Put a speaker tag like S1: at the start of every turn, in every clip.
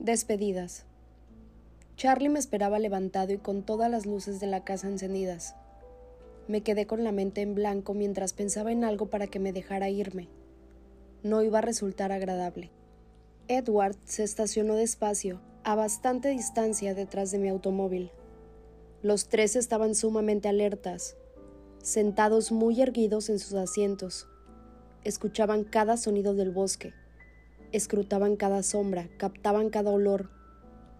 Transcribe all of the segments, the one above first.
S1: Despedidas. Charlie me esperaba levantado y con todas las luces de la casa encendidas. Me quedé con la mente en blanco mientras pensaba en algo para que me dejara irme. No iba a resultar agradable. Edward se estacionó despacio, a bastante distancia detrás de mi automóvil. Los tres estaban sumamente alertas, sentados muy erguidos en sus asientos. Escuchaban cada sonido del bosque Escrutaban cada sombra, captaban cada olor,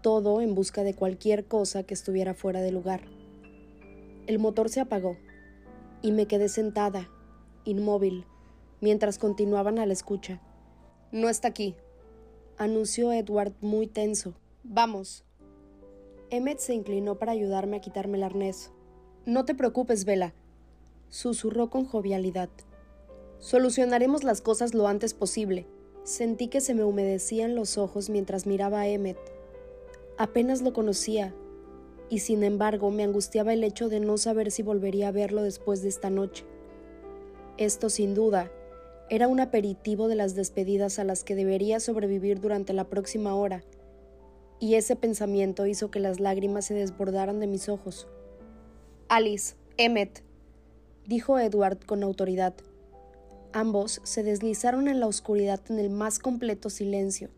S1: todo en busca de cualquier cosa que estuviera fuera de lugar. El motor se apagó y me quedé sentada, inmóvil, mientras continuaban a la escucha. No está aquí, anunció Edward muy tenso. Vamos. Emmet se inclinó para ayudarme a quitarme el arnés. No te preocupes, Vela, susurró con jovialidad. Solucionaremos las cosas lo antes posible. Sentí que se me humedecían los ojos mientras miraba a Emmet. Apenas lo conocía, y sin embargo me angustiaba el hecho de no saber si volvería a verlo después de esta noche. Esto, sin duda, era un aperitivo de las despedidas a las que debería sobrevivir durante la próxima hora, y ese pensamiento hizo que las lágrimas se desbordaran de mis ojos. Alice, Emmet, dijo Edward con autoridad. Ambos se deslizaron en la oscuridad en el más completo silencio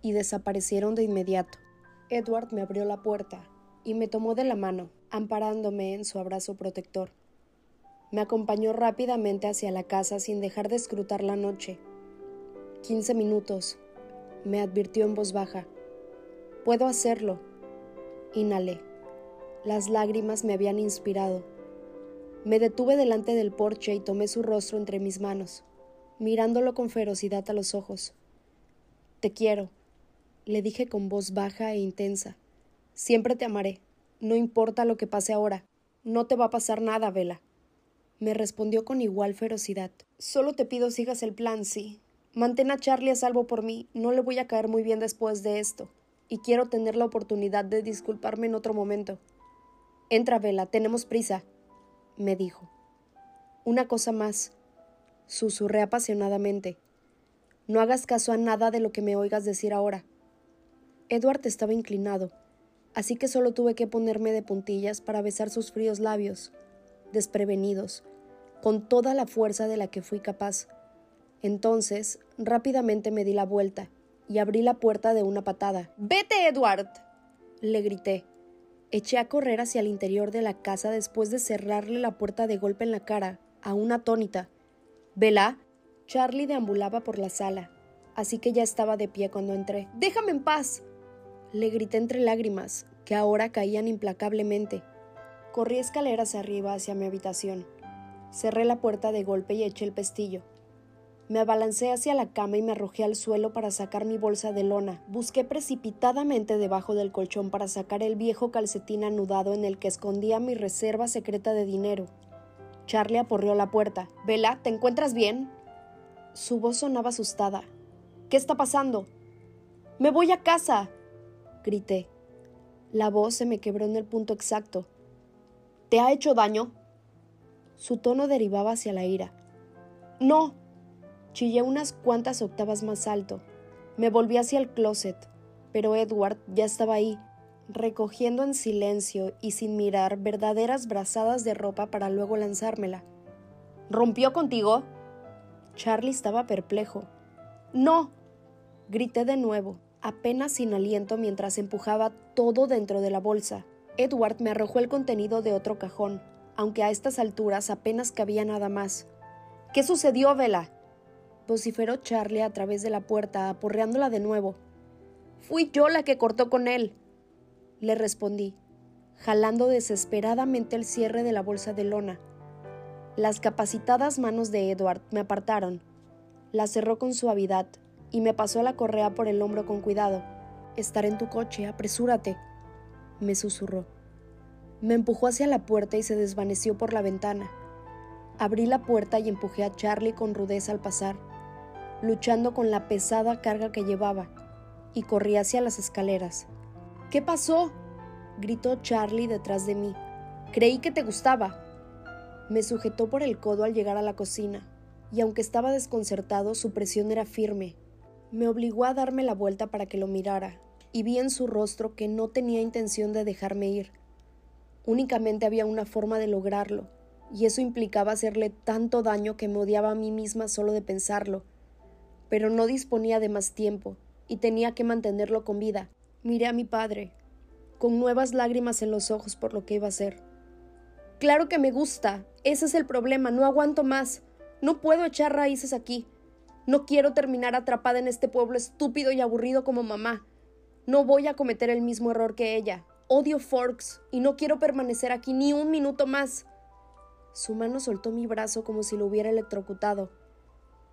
S1: y desaparecieron de inmediato. Edward me abrió la puerta y me tomó de la mano, amparándome en su abrazo protector. Me acompañó rápidamente hacia la casa sin dejar de escrutar la noche. Quince minutos, me advirtió en voz baja. Puedo hacerlo. Inhalé. Las lágrimas me habían inspirado me detuve delante del porche y tomé su rostro entre mis manos, mirándolo con ferocidad a los ojos. Te quiero, le dije con voz baja e intensa. Siempre te amaré, no importa lo que pase ahora. No te va a pasar nada, Vela. Me respondió con igual ferocidad. Solo te pido sigas el plan, sí. Mantén a Charlie a salvo por mí, no le voy a caer muy bien después de esto, y quiero tener la oportunidad de disculparme en otro momento. Entra, Vela, tenemos prisa me dijo. Una cosa más, susurré apasionadamente. No hagas caso a nada de lo que me oigas decir ahora. Edward estaba inclinado, así que solo tuve que ponerme de puntillas para besar sus fríos labios, desprevenidos, con toda la fuerza de la que fui capaz. Entonces, rápidamente me di la vuelta y abrí la puerta de una patada. Vete, Edward. le grité. Eché a correr hacia el interior de la casa después de cerrarle la puerta de golpe en la cara, a una atónita. ¿Vela? Charlie deambulaba por la sala, así que ya estaba de pie cuando entré. ¡Déjame en paz! Le grité entre lágrimas, que ahora caían implacablemente. Corrí escaleras arriba hacia mi habitación. Cerré la puerta de golpe y eché el pestillo. Me abalancé hacia la cama y me arrojé al suelo para sacar mi bolsa de lona. Busqué precipitadamente debajo del colchón para sacar el viejo calcetín anudado en el que escondía mi reserva secreta de dinero. Charlie aporrió la puerta. Vela, ¿te encuentras bien? Su voz sonaba asustada. ¿Qué está pasando? Me voy a casa. grité. La voz se me quebró en el punto exacto. ¿Te ha hecho daño? Su tono derivaba hacia la ira. No, Chillé unas cuantas octavas más alto. Me volví hacia el closet, pero Edward ya estaba ahí, recogiendo en silencio y sin mirar verdaderas brazadas de ropa para luego lanzármela. ¿Rompió contigo? Charlie estaba perplejo. No. Grité de nuevo, apenas sin aliento mientras empujaba todo dentro de la bolsa. Edward me arrojó el contenido de otro cajón, aunque a estas alturas apenas cabía nada más. ¿Qué sucedió, Vela? Vociferó Charlie a través de la puerta, aporreándola de nuevo. Fui yo la que cortó con él. Le respondí, jalando desesperadamente el cierre de la bolsa de lona. Las capacitadas manos de Edward me apartaron. La cerró con suavidad y me pasó la correa por el hombro con cuidado. Estaré en tu coche, apresúrate, me susurró. Me empujó hacia la puerta y se desvaneció por la ventana. Abrí la puerta y empujé a Charlie con rudeza al pasar luchando con la pesada carga que llevaba, y corrí hacia las escaleras. ¿Qué pasó? gritó Charlie detrás de mí. Creí que te gustaba. Me sujetó por el codo al llegar a la cocina, y aunque estaba desconcertado, su presión era firme. Me obligó a darme la vuelta para que lo mirara, y vi en su rostro que no tenía intención de dejarme ir. Únicamente había una forma de lograrlo, y eso implicaba hacerle tanto daño que me odiaba a mí misma solo de pensarlo. Pero no disponía de más tiempo, y tenía que mantenerlo con vida. Miré a mi padre, con nuevas lágrimas en los ojos por lo que iba a hacer. Claro que me gusta, ese es el problema, no aguanto más. No puedo echar raíces aquí. No quiero terminar atrapada en este pueblo estúpido y aburrido como mamá. No voy a cometer el mismo error que ella. Odio Forks y no quiero permanecer aquí ni un minuto más. Su mano soltó mi brazo como si lo hubiera electrocutado.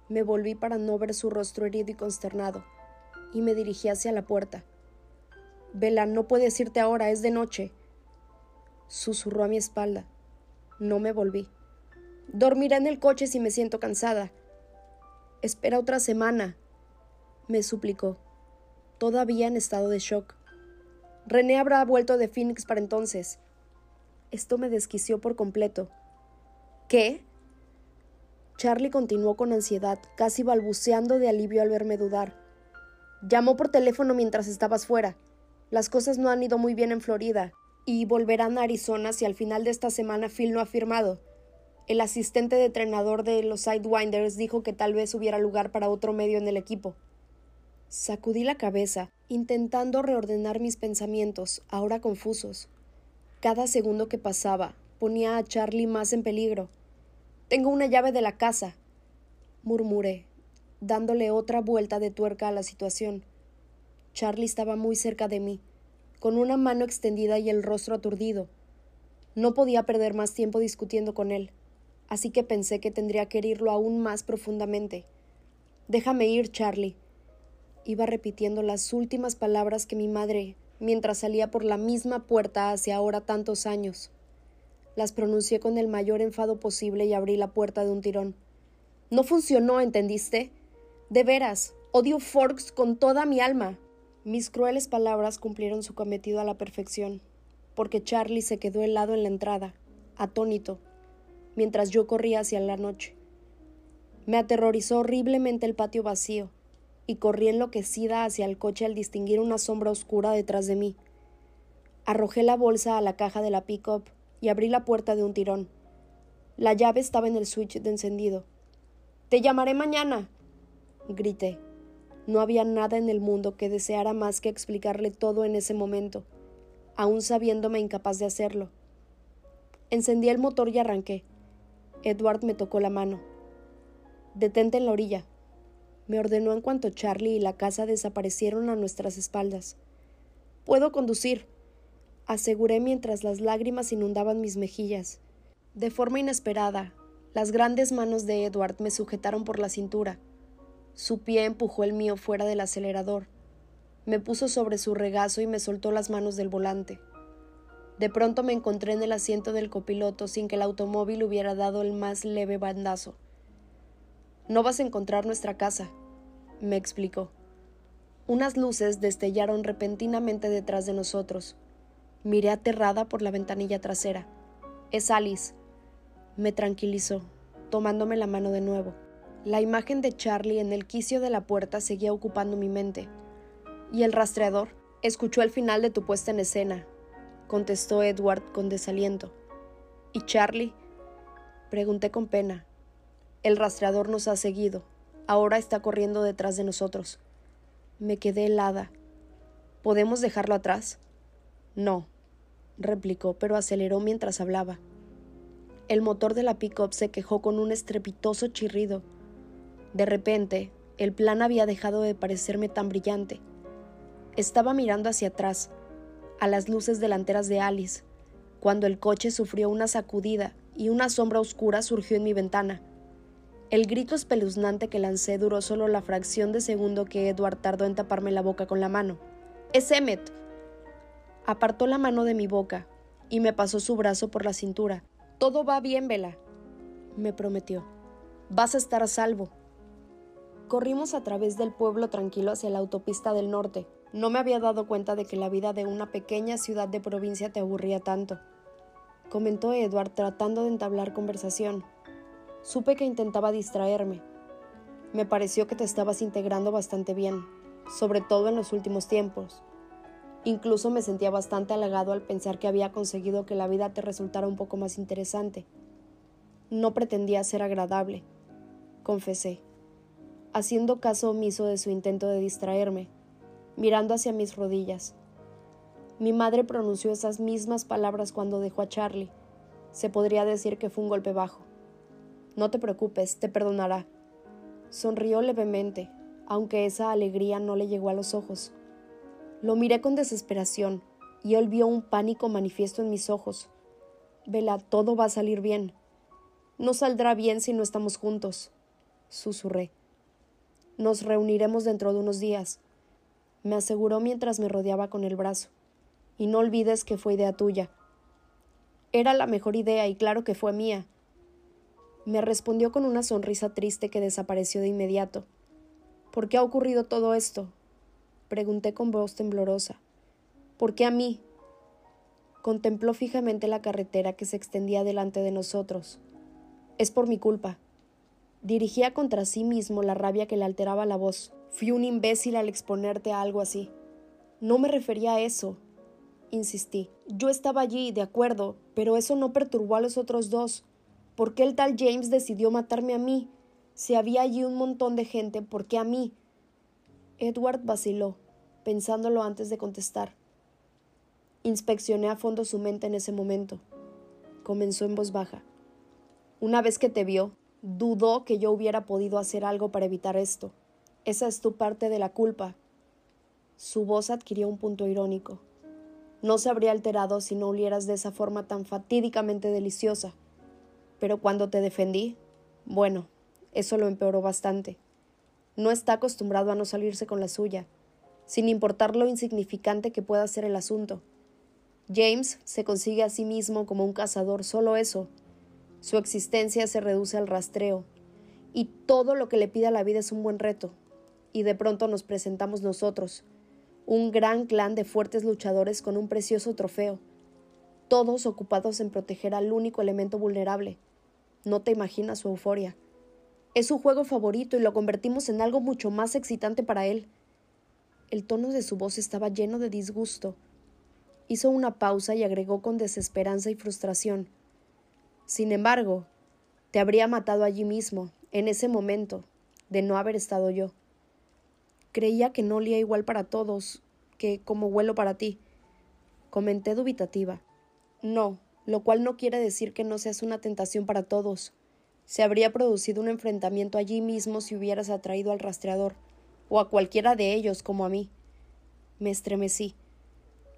S1: Me volví para no ver su rostro herido y consternado, y me dirigí hacia la puerta. Vela, no puedes irte ahora, es de noche. Susurró a mi espalda. No me volví. Dormiré en el coche si me siento cansada. Espera otra semana, me suplicó, todavía en estado de shock. René habrá vuelto de Phoenix para entonces. Esto me desquició por completo. ¿Qué? Charlie continuó con ansiedad, casi balbuceando de alivio al verme dudar. Llamó por teléfono mientras estabas fuera. Las cosas no han ido muy bien en Florida, y volverán a Arizona si al final de esta semana Phil no ha firmado. El asistente de entrenador de los Sidewinders dijo que tal vez hubiera lugar para otro medio en el equipo. Sacudí la cabeza, intentando reordenar mis pensamientos, ahora confusos. Cada segundo que pasaba ponía a Charlie más en peligro. Tengo una llave de la casa, murmuré, dándole otra vuelta de tuerca a la situación. Charlie estaba muy cerca de mí, con una mano extendida y el rostro aturdido. No podía perder más tiempo discutiendo con él así que pensé que tendría que herirlo aún más profundamente. Déjame ir, Charlie. Iba repitiendo las últimas palabras que mi madre, mientras salía por la misma puerta hace ahora tantos años. Las pronuncié con el mayor enfado posible y abrí la puerta de un tirón. No funcionó, ¿entendiste? De veras, odio Forks con toda mi alma. Mis crueles palabras cumplieron su cometido a la perfección, porque Charlie se quedó helado en la entrada, atónito, mientras yo corría hacia la noche. Me aterrorizó horriblemente el patio vacío, y corrí enloquecida hacia el coche al distinguir una sombra oscura detrás de mí. Arrojé la bolsa a la caja de la pick-up y abrí la puerta de un tirón. La llave estaba en el switch de encendido. Te llamaré mañana. grité. No había nada en el mundo que deseara más que explicarle todo en ese momento, aun sabiéndome incapaz de hacerlo. Encendí el motor y arranqué. Edward me tocó la mano. Detente en la orilla, me ordenó en cuanto Charlie y la casa desaparecieron a nuestras espaldas. Puedo conducir, aseguré mientras las lágrimas inundaban mis mejillas. De forma inesperada, las grandes manos de Edward me sujetaron por la cintura. Su pie empujó el mío fuera del acelerador. Me puso sobre su regazo y me soltó las manos del volante. De pronto me encontré en el asiento del copiloto sin que el automóvil hubiera dado el más leve bandazo. No vas a encontrar nuestra casa, me explicó. Unas luces destellaron repentinamente detrás de nosotros. Miré aterrada por la ventanilla trasera. Es Alice. Me tranquilizó, tomándome la mano de nuevo. La imagen de Charlie en el quicio de la puerta seguía ocupando mi mente. ¿Y el rastreador? Escuchó el final de tu puesta en escena, contestó Edward con desaliento. ¿Y Charlie? Pregunté con pena. El rastreador nos ha seguido. Ahora está corriendo detrás de nosotros. Me quedé helada. ¿Podemos dejarlo atrás? No, replicó, pero aceleró mientras hablaba. El motor de la pick-up se quejó con un estrepitoso chirrido. De repente, el plan había dejado de parecerme tan brillante. Estaba mirando hacia atrás, a las luces delanteras de Alice, cuando el coche sufrió una sacudida y una sombra oscura surgió en mi ventana. El grito espeluznante que lancé duró solo la fracción de segundo que Edward tardó en taparme la boca con la mano. ¡Es Emmet! Apartó la mano de mi boca y me pasó su brazo por la cintura. Todo va bien, Vela, me prometió. Vas a estar a salvo. Corrimos a través del pueblo tranquilo hacia la autopista del norte, no me había dado cuenta de que la vida de una pequeña ciudad de provincia te aburría tanto, comentó Edward tratando de entablar conversación. Supe que intentaba distraerme. Me pareció que te estabas integrando bastante bien, sobre todo en los últimos tiempos. Incluso me sentía bastante halagado al pensar que había conseguido que la vida te resultara un poco más interesante. No pretendía ser agradable, confesé, haciendo caso omiso de su intento de distraerme, mirando hacia mis rodillas. Mi madre pronunció esas mismas palabras cuando dejó a Charlie. Se podría decir que fue un golpe bajo. No te preocupes, te perdonará. Sonrió levemente, aunque esa alegría no le llegó a los ojos. Lo miré con desesperación y él vio un pánico manifiesto en mis ojos. Vela, todo va a salir bien. No saldrá bien si no estamos juntos, susurré. Nos reuniremos dentro de unos días, me aseguró mientras me rodeaba con el brazo. Y no olvides que fue idea tuya. Era la mejor idea y claro que fue mía. Me respondió con una sonrisa triste que desapareció de inmediato. ¿Por qué ha ocurrido todo esto? Pregunté con voz temblorosa. ¿Por qué a mí? Contempló fijamente la carretera que se extendía delante de nosotros. Es por mi culpa. Dirigía contra sí mismo la rabia que le alteraba la voz. Fui un imbécil al exponerte a algo así. No me refería a eso, insistí. Yo estaba allí, de acuerdo, pero eso no perturbó a los otros dos. ¿Por qué el tal James decidió matarme a mí? Si había allí un montón de gente, ¿por qué a mí? Edward vaciló pensándolo antes de contestar. Inspeccioné a fondo su mente en ese momento. Comenzó en voz baja. Una vez que te vio, dudó que yo hubiera podido hacer algo para evitar esto. Esa es tu parte de la culpa. Su voz adquirió un punto irónico. No se habría alterado si no olieras de esa forma tan fatídicamente deliciosa. Pero cuando te defendí, bueno, eso lo empeoró bastante. No está acostumbrado a no salirse con la suya sin importar lo insignificante que pueda ser el asunto. James se consigue a sí mismo como un cazador, solo eso. Su existencia se reduce al rastreo, y todo lo que le pide a la vida es un buen reto. Y de pronto nos presentamos nosotros, un gran clan de fuertes luchadores con un precioso trofeo, todos ocupados en proteger al único elemento vulnerable. No te imaginas su euforia. Es su juego favorito y lo convertimos en algo mucho más excitante para él. El tono de su voz estaba lleno de disgusto. Hizo una pausa y agregó con desesperanza y frustración. Sin embargo, te habría matado allí mismo, en ese momento, de no haber estado yo. Creía que no olía igual para todos, que como huelo para ti. Comenté dubitativa. No, lo cual no quiere decir que no seas una tentación para todos. Se habría producido un enfrentamiento allí mismo si hubieras atraído al rastreador o a cualquiera de ellos como a mí. Me estremecí.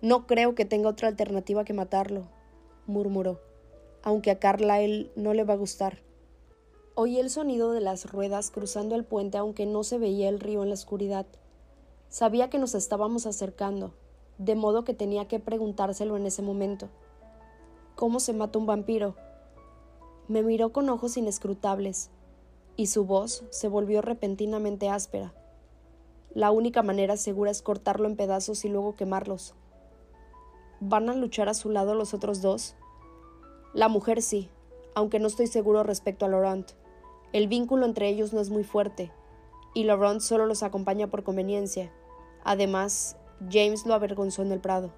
S1: No creo que tenga otra alternativa que matarlo, murmuró, aunque a Carla él no le va a gustar. Oí el sonido de las ruedas cruzando el puente aunque no se veía el río en la oscuridad. Sabía que nos estábamos acercando, de modo que tenía que preguntárselo en ese momento. ¿Cómo se mata un vampiro? Me miró con ojos inescrutables, y su voz se volvió repentinamente áspera. La única manera segura es cortarlo en pedazos y luego quemarlos. ¿Van a luchar a su lado los otros dos? La mujer sí, aunque no estoy seguro respecto a Laurent. El vínculo entre ellos no es muy fuerte, y Laurent solo los acompaña por conveniencia. Además, James lo avergonzó en el Prado.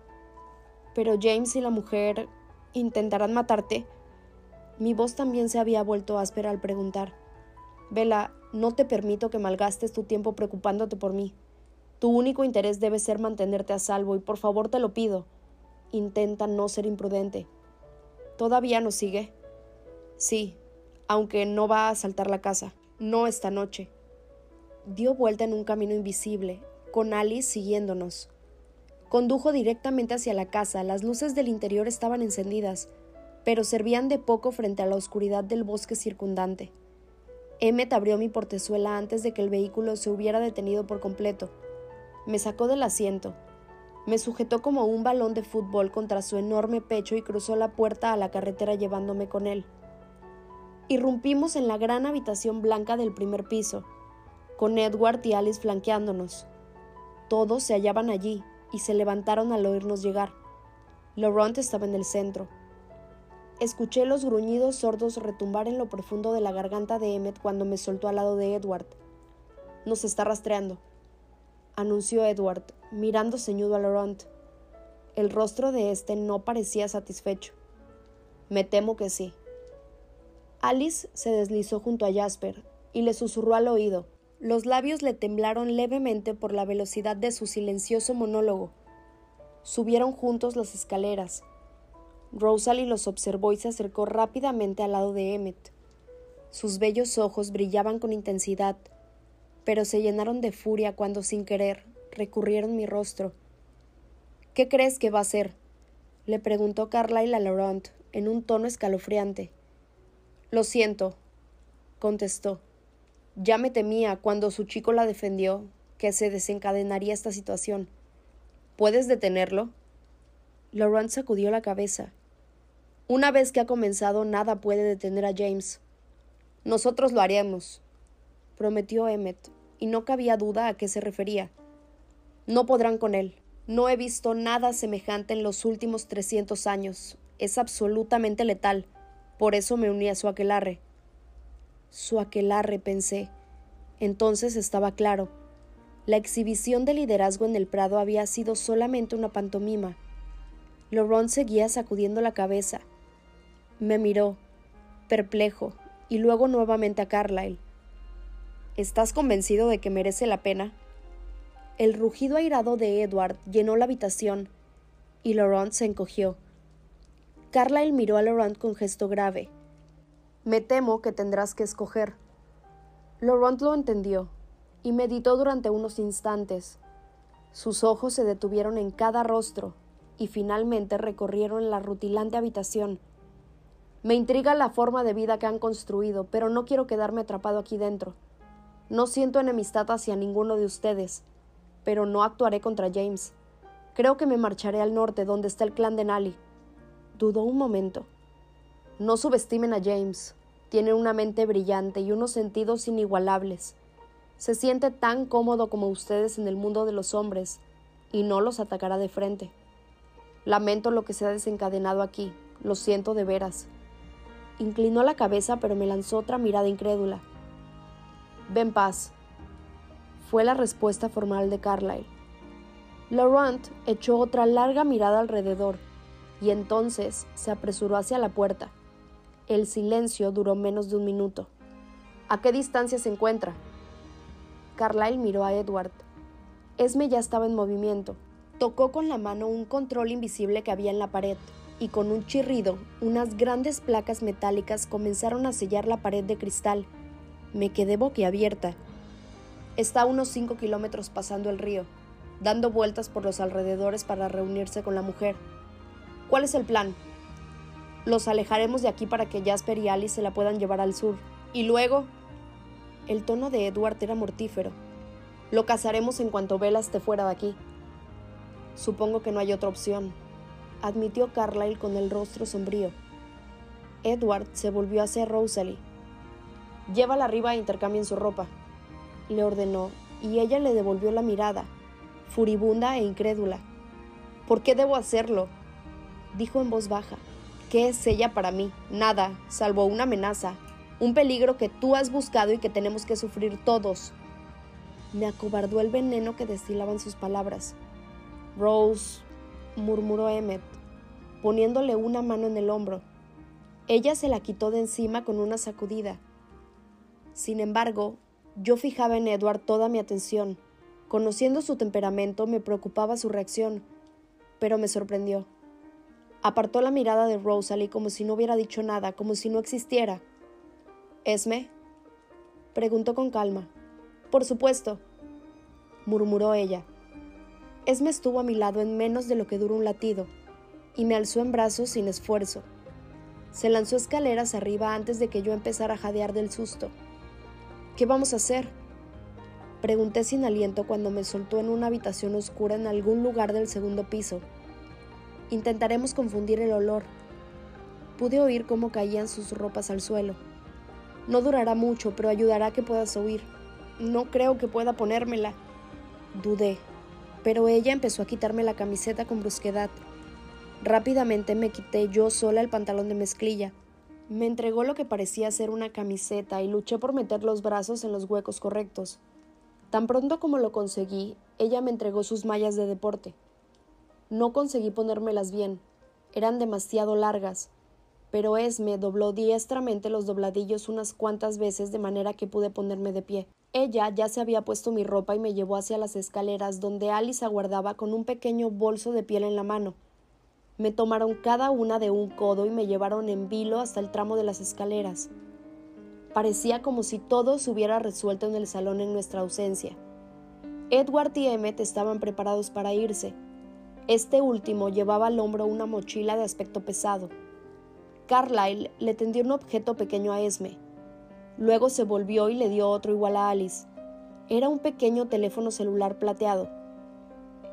S1: Pero James y la mujer intentarán matarte. Mi voz también se había vuelto áspera al preguntar. Vela, no te permito que malgastes tu tiempo preocupándote por mí. Tu único interés debe ser mantenerte a salvo y por favor te lo pido. Intenta no ser imprudente. ¿Todavía nos sigue? Sí, aunque no va a asaltar la casa. No esta noche. Dio vuelta en un camino invisible, con Alice siguiéndonos. Condujo directamente hacia la casa. Las luces del interior estaban encendidas, pero servían de poco frente a la oscuridad del bosque circundante. Emmet abrió mi portezuela antes de que el vehículo se hubiera detenido por completo. Me sacó del asiento. Me sujetó como un balón de fútbol contra su enorme pecho y cruzó la puerta a la carretera llevándome con él. Irrumpimos en la gran habitación blanca del primer piso, con Edward y Alice flanqueándonos. Todos se hallaban allí y se levantaron al oírnos llegar. Laurent estaba en el centro. Escuché los gruñidos sordos retumbar en lo profundo de la garganta de Emmet cuando me soltó al lado de Edward. Nos está rastreando, anunció Edward, mirando ceñudo a Laurent. El rostro de éste no parecía satisfecho. Me temo que sí. Alice se deslizó junto a Jasper y le susurró al oído. Los labios le temblaron levemente por la velocidad de su silencioso monólogo. Subieron juntos las escaleras. Rosalie los observó y se acercó rápidamente al lado de Emmet. Sus bellos ojos brillaban con intensidad, pero se llenaron de furia cuando sin querer recurrieron mi rostro. ¿Qué crees que va a hacer? le preguntó Carlyle a Laurent en un tono escalofriante. Lo siento, contestó. Ya me temía cuando su chico la defendió que se desencadenaría esta situación. ¿Puedes detenerlo? Laurent sacudió la cabeza. Una vez que ha comenzado, nada puede detener a James. Nosotros lo haremos, prometió Emmet, y no cabía duda a qué se refería. No podrán con él. No he visto nada semejante en los últimos trescientos años. Es absolutamente letal. Por eso me uní a su aquelarre. Su aquelarre, pensé. Entonces estaba claro. La exhibición de liderazgo en el Prado había sido solamente una pantomima. Laurent seguía sacudiendo la cabeza. Me miró, perplejo, y luego nuevamente a Carlyle. ¿Estás convencido de que merece la pena? El rugido airado de Edward llenó la habitación y Laurent se encogió. Carlyle miró a Laurent con gesto grave. Me temo que tendrás que escoger. Laurent lo entendió y meditó durante unos instantes. Sus ojos se detuvieron en cada rostro y finalmente recorrieron la rutilante habitación me intriga la forma de vida que han construido, pero no quiero quedarme atrapado aquí dentro. No siento enemistad hacia ninguno de ustedes, pero no actuaré contra James. Creo que me marcharé al norte, donde está el clan de Nally. Dudó un momento. No subestimen a James. Tiene una mente brillante y unos sentidos inigualables. Se siente tan cómodo como ustedes en el mundo de los hombres, y no los atacará de frente. Lamento lo que se ha desencadenado aquí. Lo siento de veras. Inclinó la cabeza, pero me lanzó otra mirada incrédula. Ven paz. Fue la respuesta formal de Carlyle. Laurent echó otra larga mirada alrededor y entonces se apresuró hacia la puerta. El silencio duró menos de un minuto. ¿A qué distancia se encuentra? Carlyle miró a Edward. Esme ya estaba en movimiento. Tocó con la mano un control invisible que había en la pared y con un chirrido, unas grandes placas metálicas comenzaron a sellar la pared de cristal. Me quedé boquiabierta. Está a unos cinco kilómetros pasando el río, dando vueltas por los alrededores para reunirse con la mujer. ¿Cuál es el plan? Los alejaremos de aquí para que Jasper y Alice se la puedan llevar al sur. Y luego... El tono de Edward era mortífero. Lo cazaremos en cuanto Vela esté fuera de aquí. Supongo que no hay otra opción, admitió Carlyle con el rostro sombrío. Edward se volvió hacia Rosalie. Llévala arriba e intercambien su ropa, le ordenó, y ella le devolvió la mirada, furibunda e incrédula. ¿Por qué debo hacerlo? dijo en voz baja. ¿Qué es ella para mí? Nada, salvo una amenaza, un peligro que tú has buscado y que tenemos que sufrir todos. Me acobardó el veneno que destilaban sus palabras. Rose, murmuró Emmet, poniéndole una mano en el hombro. Ella se la quitó de encima con una sacudida. Sin embargo, yo fijaba en Edward toda mi atención. Conociendo su temperamento, me preocupaba su reacción, pero me sorprendió. Apartó la mirada de Rosalie como si no hubiera dicho nada, como si no existiera. ¿Esme? preguntó con calma. Por supuesto, murmuró ella. Esme estuvo a mi lado en menos de lo que duró un latido, y me alzó en brazos sin esfuerzo. Se lanzó escaleras arriba antes de que yo empezara a jadear del susto. ¿Qué vamos a hacer? Pregunté sin aliento cuando me soltó en una habitación oscura en algún lugar del segundo piso. Intentaremos confundir el olor. Pude oír cómo caían sus ropas al suelo. No durará mucho, pero ayudará a que puedas oír. No creo que pueda ponérmela. Dudé pero ella empezó a quitarme la camiseta con brusquedad. Rápidamente me quité yo sola el pantalón de mezclilla. Me entregó lo que parecía ser una camiseta y luché por meter los brazos en los huecos correctos. Tan pronto como lo conseguí, ella me entregó sus mallas de deporte. No conseguí ponérmelas bien. Eran demasiado largas, pero Esme dobló diestramente los dobladillos unas cuantas veces de manera que pude ponerme de pie. Ella ya se había puesto mi ropa y me llevó hacia las escaleras donde Alice aguardaba con un pequeño bolso de piel en la mano. Me tomaron cada una de un codo y me llevaron en vilo hasta el tramo de las escaleras. Parecía como si todo se hubiera resuelto en el salón en nuestra ausencia. Edward y Emmet estaban preparados para irse. Este último llevaba al hombro una mochila de aspecto pesado. Carlyle le tendió un objeto pequeño a Esme. Luego se volvió y le dio otro igual a Alice. Era un pequeño teléfono celular plateado.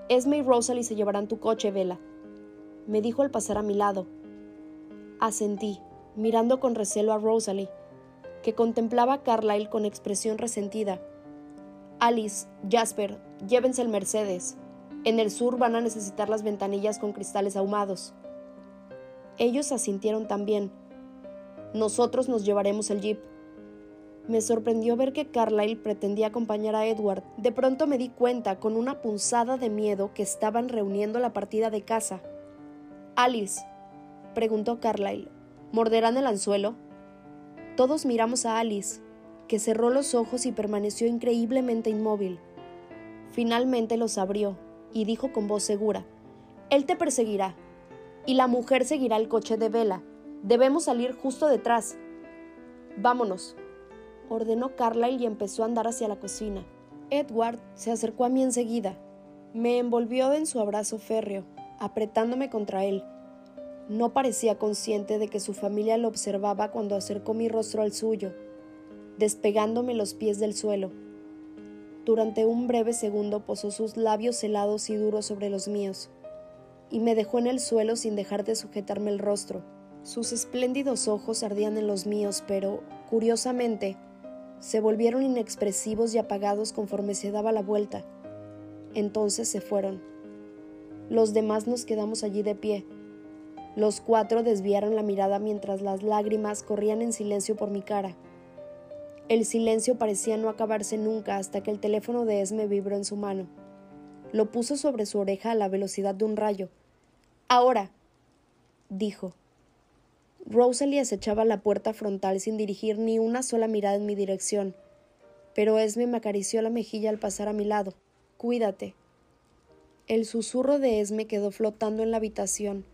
S1: Esme y Rosalie se llevarán tu coche, Vela, me dijo al pasar a mi lado. Asentí, mirando con recelo a Rosalie, que contemplaba a Carlyle con expresión resentida. Alice, Jasper, llévense el Mercedes. En el sur van a necesitar las ventanillas con cristales ahumados. Ellos asintieron también. Nosotros nos llevaremos el jeep. Me sorprendió ver que Carlyle pretendía acompañar a Edward. De pronto me di cuenta, con una punzada de miedo, que estaban reuniendo la partida de casa. Alice, preguntó Carlyle, ¿morderán el anzuelo? Todos miramos a Alice, que cerró los ojos y permaneció increíblemente inmóvil. Finalmente los abrió y dijo con voz segura, Él te perseguirá, y la mujer seguirá el coche de vela. Debemos salir justo detrás. Vámonos, ordenó Carlyle y empezó a andar hacia la cocina. Edward se acercó a mí enseguida. Me envolvió en su abrazo férreo apretándome contra él. No parecía consciente de que su familia lo observaba cuando acercó mi rostro al suyo, despegándome los pies del suelo. Durante un breve segundo posó sus labios helados y duros sobre los míos, y me dejó en el suelo sin dejar de sujetarme el rostro. Sus espléndidos ojos ardían en los míos, pero, curiosamente, se volvieron inexpresivos y apagados conforme se daba la vuelta. Entonces se fueron. Los demás nos quedamos allí de pie. Los cuatro desviaron la mirada mientras las lágrimas corrían en silencio por mi cara. El silencio parecía no acabarse nunca hasta que el teléfono de Esme vibró en su mano. Lo puso sobre su oreja a la velocidad de un rayo. Ahora, dijo. Rosalie acechaba la puerta frontal sin dirigir ni una sola mirada en mi dirección, pero Esme me acarició la mejilla al pasar a mi lado. Cuídate, el susurro de Esme quedó flotando en la habitación,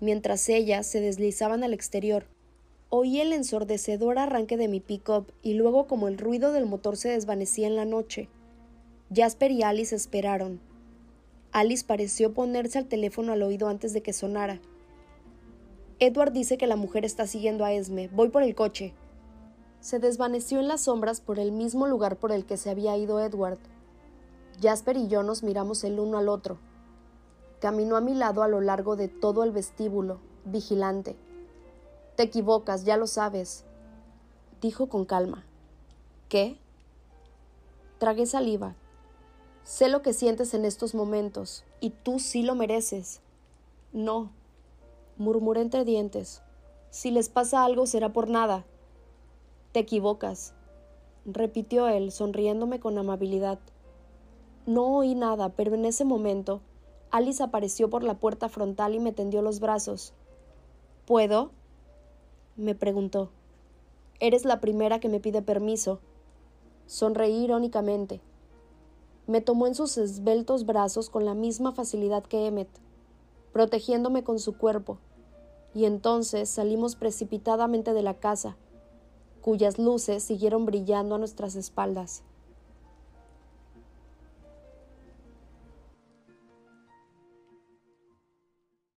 S1: mientras ellas se deslizaban al exterior. Oí el ensordecedor arranque de mi pick-up y luego como el ruido del motor se desvanecía en la noche. Jasper y Alice esperaron. Alice pareció ponerse al teléfono al oído antes de que sonara. Edward dice que la mujer está siguiendo a Esme. Voy por el coche. Se desvaneció en las sombras por el mismo lugar por el que se había ido Edward. Jasper y yo nos miramos el uno al otro. Caminó a mi lado a lo largo de todo el vestíbulo, vigilante. Te equivocas, ya lo sabes, dijo con calma. ¿Qué? Tragué saliva. Sé lo que sientes en estos momentos, y tú sí lo mereces. No, murmuré entre dientes. Si les pasa algo será por nada. Te equivocas, repitió él, sonriéndome con amabilidad. No oí nada, pero en ese momento Alice apareció por la puerta frontal y me tendió los brazos. ¿Puedo? me preguntó. Eres la primera que me pide permiso. Sonreí irónicamente. Me tomó en sus esbeltos brazos con la misma facilidad que Emmet, protegiéndome con su cuerpo, y entonces salimos precipitadamente de la casa, cuyas luces siguieron brillando a nuestras espaldas.